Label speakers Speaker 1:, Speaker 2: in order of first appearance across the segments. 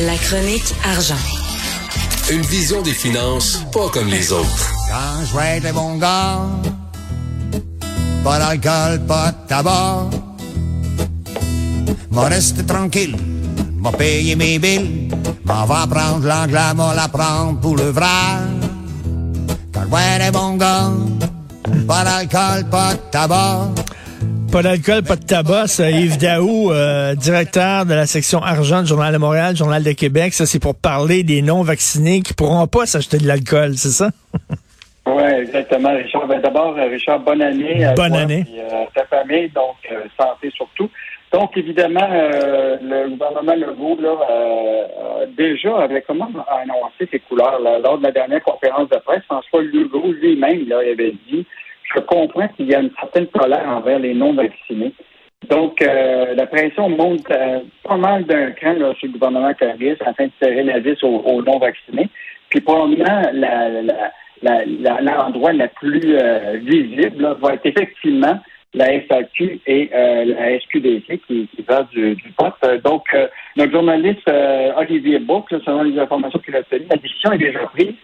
Speaker 1: La chronique argent.
Speaker 2: Une vision des finances pas comme les autres.
Speaker 3: Quand je vais être les bons gars, pas d'alcool, pas de tabac. M'en rester tranquille, m'a payer mes billes, m'en va prendre l'anglais, m'en la prendre pour le vrai. Quand je vais être les bons gars, pas d'alcool, pas de tabac.
Speaker 4: Pas d'alcool, pas de tabac. Yves Daou, euh, directeur de la section argent du Journal de Montréal, Journal de Québec. Ça, c'est pour parler des non-vaccinés qui pourront pas s'acheter de l'alcool, c'est ça?
Speaker 5: Oui, exactement, Richard. Ben, D'abord, Richard, bonne année à
Speaker 4: Bonne
Speaker 5: toi
Speaker 4: année.
Speaker 5: et à ta famille, donc euh, santé surtout. Donc, évidemment, euh, le gouvernement Legault, là, euh, déjà avait comment annoncé ses couleurs là, lors de la dernière conférence de presse. François Legault lui-même là, il avait dit Je comprends qu'il y a une certaine colère envers les non-vaccinés. Donc, euh, la pression monte euh, pas mal d'un cran là, sur le gouvernement Caris afin de serrer la vis aux, non-vaccinés. Puis, probablement, l'endroit la plus euh, visible va être effectivement la FAQ et la SQDC qui, va du, du Donc, notre journaliste Olivier là, selon les informations qu'il a obtenues, la décision est déjà prise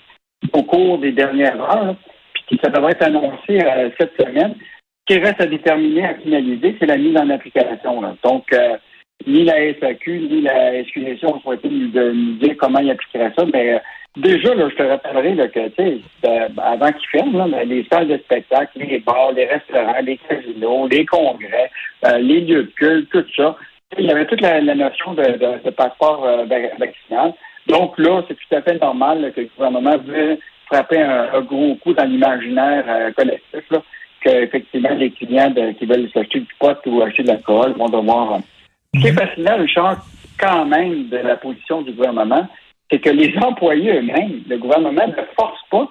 Speaker 5: au cours des dernières heures, ça devrait être annoncé euh, cette semaine. Ce qui reste à déterminer, à finaliser, c'est la mise en application. Donc, euh, ni la SAQ, ni la SQDC ont souhaité nous, nous dire comment ils appliqueraient ça, mais euh, déjà, je te rappellerai que, avant qu'ils ferment, les salles de spectacle, les bars, les restaurants, les casinos, les congrès, les lieux de culte, tout ça, il y avait toute la, notion de, passeport vac- vaccinal. Donc là, c'est tout à fait normal que le gouvernement veut frapper un, un gros coup dans l'imaginaire euh, collectif, là, que effectivement les clients de- qui veulent s'acheter du pot ou acheter de l'alcool vont devoir. euh, Ce qui est fascinant, Richard, quand même, de la position du gouvernement, c'est que les employés eux-mêmes, le gouvernement ne force pas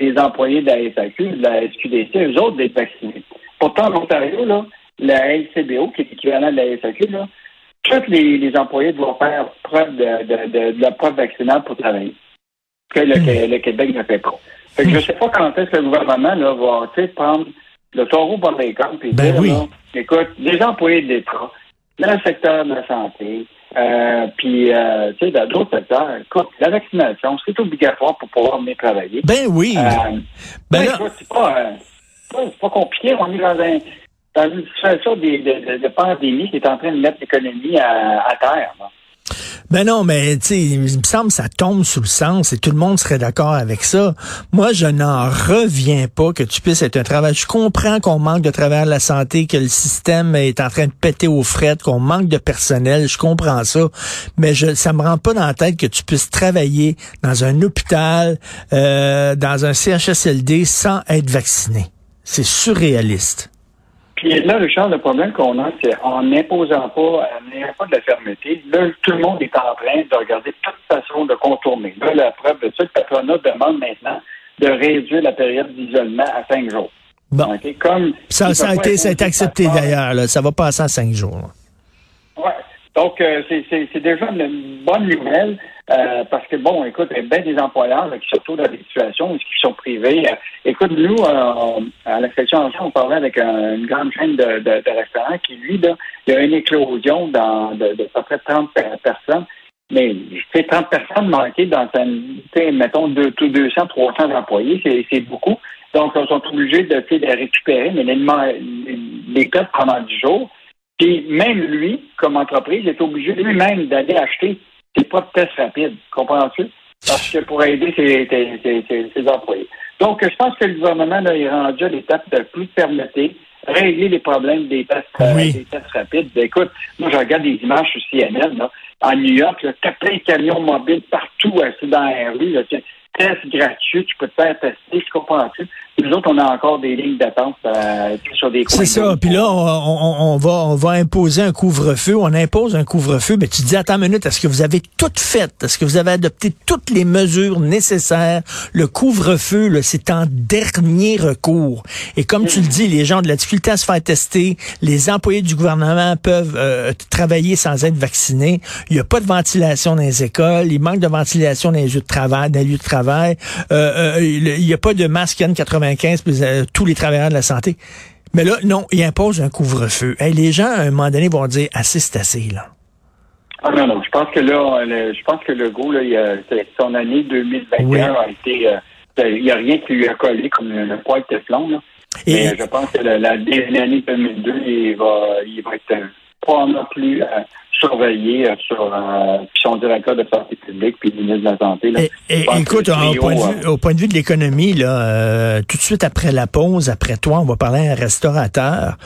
Speaker 5: les employés de la SAQ, de la SQDC, eux autres d'être vaccinés. Pourtant, en Ontario, là, la LCBO, qui est l'équivalent de la SAQ, là, tous les, les employés doivent faire preuve de, de, de, de la preuve vaccinale pour travailler. Que le, le Québec ne fait pas. Fait que je ne sais pas quand est-ce que le gouvernement là, va prendre le taureau par les cornes et
Speaker 4: Ben
Speaker 5: dire,
Speaker 4: oui.
Speaker 5: là, écoute, les employés de l'État, dans le secteur de la santé, euh, puis euh, tu sais, dans d'autres secteurs, écoute, la vaccination, c'est obligatoire pour pouvoir venir travailler.
Speaker 4: Ben oui.
Speaker 5: Euh,
Speaker 4: Ben là-
Speaker 5: c'est pas, pas, compliqué. On est dans, un, dans une situation de, de, de, de pandémie qui est en train de mettre l'économie à, à terre. là.
Speaker 4: Ben non, mais tu il me semble que ça tombe sous le sens et tout le monde serait d'accord avec ça. Moi, je n'en reviens pas que tu puisses être un travail. Je comprends qu'on manque de travail à la santé, que le système est en train de péter aux frettes, qu'on manque de personnel. Je comprends ça, mais je, ça me rend pas dans la tête que tu puisses travailler dans un hôpital, euh, dans un CHSLD sans être vacciné. C'est surréaliste.
Speaker 5: Puis là, Richard, le problème qu'on a, c'est en n'imposant pas, en n'ayant pas de la fermeté, là, tout le monde est en train de regarder toute façon de contourner. Là, la preuve de ça, le patronat demande maintenant de réduire la période d'isolement à cinq jours.
Speaker 4: Bon.
Speaker 5: Comme
Speaker 4: Ça, ça a été, ça accepté d'ailleurs. Ça va passer en cinq jours. là.
Speaker 5: Ouais. Donc, euh, c'est déjà une bonne nouvelle euh, parce que, bon, écoute, il y a bien des employeurs qui, surtout dans des situations qui sont privés. euh, écoute, nous, euh, à la section on parlait avec un- une grande chaîne de, restaurants qui, lui, il y a une éclosion dans, de, à peu près 30 per- personnes. Mais, sais, 30 personnes manquées dans mettons, deux, tout 200, 300 employés, c'est c'est beaucoup. Donc, ils sont obligés de, de récupérer, mais les codes pendant 10 jours. Puis même lui, comme entreprise, est obligé lui-même d'aller acheter ses propres tests rapides. Comprends-tu? Parce que pour aider ses, employés. Donc, je pense que le gouvernement là, est rendu à l'étape de plus fermeté, régler les problèmes des tests, euh, des tests rapides. Ben, écoute, moi, je regarde des images sur CNN, là, en New York, t'as plein de camions mobiles partout assis dans la rue. Là, test gratuit, tu peux te faire tester, tu comprends-tu? Nous autres, on a encore des lignes d'attente euh, sur des
Speaker 4: C'est ça. Puis là, on, on- on va, on va imposer un couvre-feu. On impose un couvre-feu. Mais tu dis, attends une minute, est-ce que vous avez tout fait? Est-ce que vous avez adopté toutes les mesures nécessaires? Le couvre-feu, c'est en dernier recours. Et comme tu le dis, les gens ont de la difficulté à se faire tester. Les employés du gouvernement peuvent euh, travailler sans être vaccinés. Il n'y a pas de ventilation dans les écoles. Il manque de ventilation dans les lieux de travail. Dans les lieux de travail. Euh, euh, il n'y a pas de masque N95 pour euh, tous les travailleurs de la santé. Mais là, non, il impose un couvre-feu. Hey, les gens, à un moment donné, vont dire assez, c'est assez, là.
Speaker 5: Ah non, non, je pense que là, je pense que le go, là, il a, son année 2021 a été, euh, il n'y a rien qui lui a collé comme le, poil de Teflon, là. Et... Mais je pense que l'année 2002, il va, il va être pas non plus euh, surveiller euh, sur euh, son directeur de santé publique puis le ministre de la Santé. Là.
Speaker 4: écoute, au, point de vue, au, point de vue, de l'économie, là, euh, tout de suite après la pause, après toi, on va parler à un restaurateur.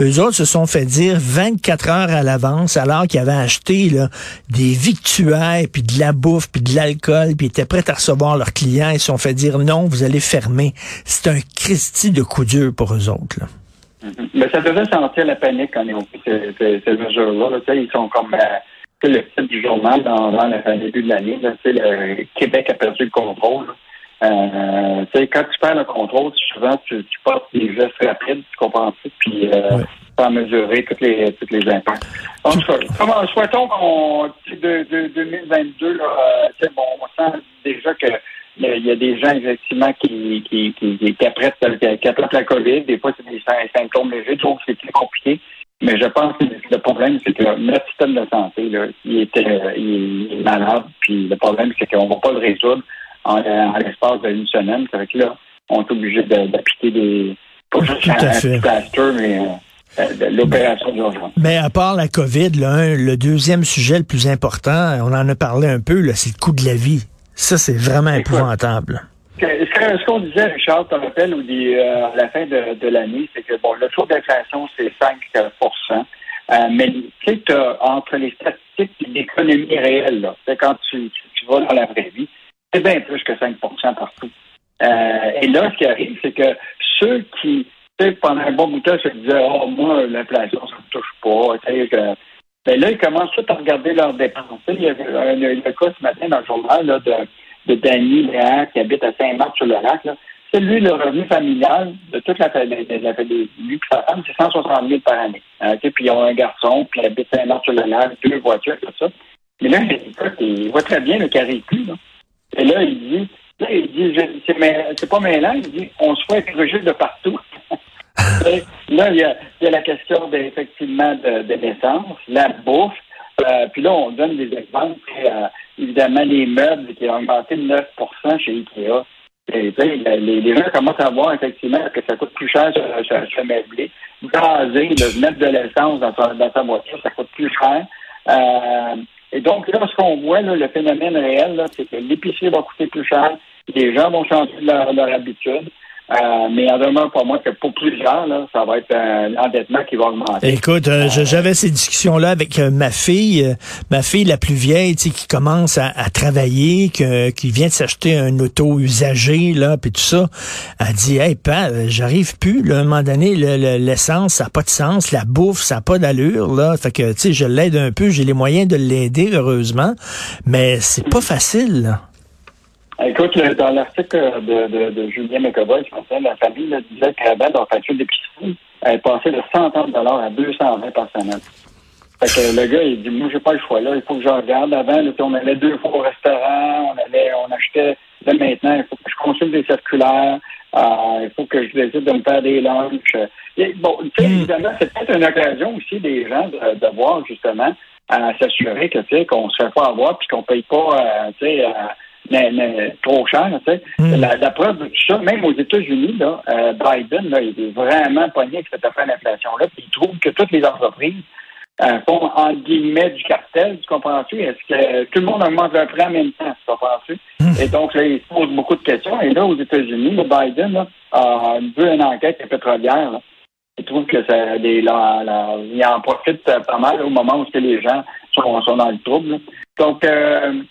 Speaker 4: Eux autres se sont fait dire 24 heures à l'avance, alors qu'ils avaient acheté là, des victuailles, puis de la bouffe, puis de l'alcool, puis étaient prêts à recevoir leurs clients. Ils se sont fait dire non, vous allez fermer. C'est un Christi de coup dur pour eux autres. Là.
Speaker 5: Mais ça devait sentir la panique quand ils ont pris ces, ces, ces mesures-là. Ils sont comme euh, le titre du journal dans, dans le début de l'année. Le Québec a perdu le contrôle. Euh, quand tu perds le contrôle, souvent tu, tu portes des gestes rapides, tu comprends tout, puis euh, ouais. mesurer toutes les toutes les impacts. Donc, comment, souhaitons qu'on de, de 2022, là, euh, bon, on sent déjà que il y a des gens, effectivement, qui, qui, qui, qui, apprêtent, qui apprêtent la COVID. Des fois, c'est des symptômes légers. Je trouve que c'est très compliqué. Mais je pense que le problème, c'est que notre système de santé, là, il, était, il est malade. Puis le problème, c'est qu'on ne va pas le résoudre en, en l'espace d'une semaine. C'est que là, on est obligé d'appliquer des... Pas juste un plaster, mais... Euh, l'opération d'urgence.
Speaker 4: Mais à part la COVID, là, le deuxième sujet le plus important, on en a parlé un peu, c'est le coût de la vie. Ça, c'est vraiment épouvantable.
Speaker 5: Ce qu'on disait, Richard, tu te rappelles, euh, à la fin de, de l'année, c'est que bon, le taux d'inflation, c'est 5 euh, mais tu sais, entre les statistiques et l'économie réelle, là, quand tu, tu, vas dans la vraie vie, c'est bien plus que 5% partout. Euh, et là, ce qui arrive, c'est que ceux qui, pendant un bon bout de temps, se disaient, oh, moi, l'inflation, ça me touche pas, tu sais, ben là, ils commencent tout à regarder leurs dépenses. Il y a un, le cas ce matin dans le journal de, de Danny Léa qui habite à Saint-Marc-sur-le-Lac. C'est lui, le revenu familial de toute la famille, lui et sa femme, c'est 160 000 par année. Hein, puis ils ont un garçon, puis il habite Saint-Marc-sur-le-Lac, deux voitures, tout ça. Mais là, il voit très bien le carré plus. Là. Et là, il dit, là, il dit, c'est pas mêlant, il dit, on se fait écraser de partout. Là, il y, a, la question effectivement de, de l'essence, la bouffe. Euh, puis là, on donne des exemples. Euh, évidemment, les meubles qui ont augmenté de 9% chez Ikea. Les, gens commencent à voir effectivement que ça coûte plus cher se meubler. Gazer, de mettre de l'essence dans dans sa voiture, ça coûte plus cher. Euh, et donc, là, ce qu'on voit, le phénomène réel, c'est que l'épicerie va coûter plus cher, les gens vont changer leur, leur habitude. Euh, mais en demeure pas moi que pour plusieurs, là, ça va être un endettement qui va augmenter.
Speaker 4: Écoute, euh, euh, j'avais ces discussions-là avec ma fille, ma fille la plus vieille, qui commence à, travailler, que, qui vient de s'acheter un auto usagé, là, puis tout ça. Elle dit, hey, pas, j'arrive plus, là, à un moment donné, l'essence, ça n'a pas de sens, la bouffe, ça n'a pas d'allure, là. Fait que, tu sais, je l'aide un peu, j'ai les moyens de l'aider, heureusement, mais c'est pas facile, là.
Speaker 5: Écoute, dans l'article de, de, de, Julien McAvoy, la famille là, disait qu'avant, leur facture d'épicerie, elle passait de 130 à 220 par semaine. Fait que le gars, il dit, moi, j'ai pas le choix, là. Il faut que je regarde. Avant, là, on allait deux fois au restaurant, on allait, on achetait, là, maintenant, il faut que je consulte des circulaires, euh, il faut que je décide de me faire des lunchs. Et, bon, tu sais, hmm. évidemment, c'est peut-être une occasion aussi des gens de, de voir, justement, à s'assurer que, tu sais, qu'on se fait pas avoir puis qu'on paye pas, euh, tu sais, mais, mais, trop cher. Tu sais. Hmm. la, preuve de tout ça, même aux États-Unis, là, euh, Biden, là, il est vraiment pogné avec cette affaire d'inflation-là, puis il trouve que toutes les entreprises euh, font en guillemets du cartel, tu comprends-tu? Est-ce que tout le monde augmente leur prix en même temps, tu comprends-tu? Hmm. Et donc, là, il se pose beaucoup de questions. Et là, aux États-Unis, le Biden là, a vu une enquête pétrolière. Là. Il trouve que ça, des, il en profite pas mal au moment où les gens sont, sont dans le trouble. Donc, euh,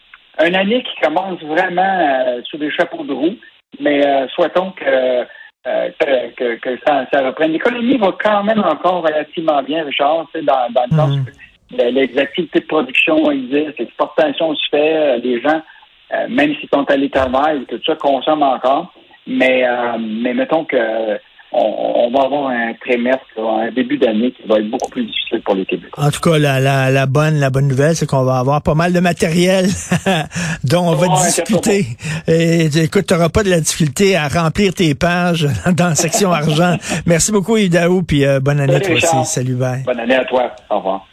Speaker 5: une année qui commence vraiment euh, sous des chapeaux de roue, mais euh, souhaitons que, euh, que, que, ça, ça, reprenne. L'économie va quand même encore relativement bien, Richard, dans, dans le sens mm. que les activités de production existent, l'exportation se fait, les gens, même s'ils sont à l'éternel, tout ça, consomment encore. Mais, mais mettons que on, va avoir un trimestre, un début d'année qui va être beaucoup plus difficile pour les Québécois.
Speaker 4: En tout cas, la, la, la bonne la bonne nouvelle, c'est qu'on va avoir pas mal de matériel dont on va discuter. Et, écoute, tu n'auras pas de la difficulté à remplir tes pages dans la section argent. Merci beaucoup, Idaou, puis euh, bonne année à toi aussi. Salut, bye.
Speaker 5: Bonne année à toi. Au revoir.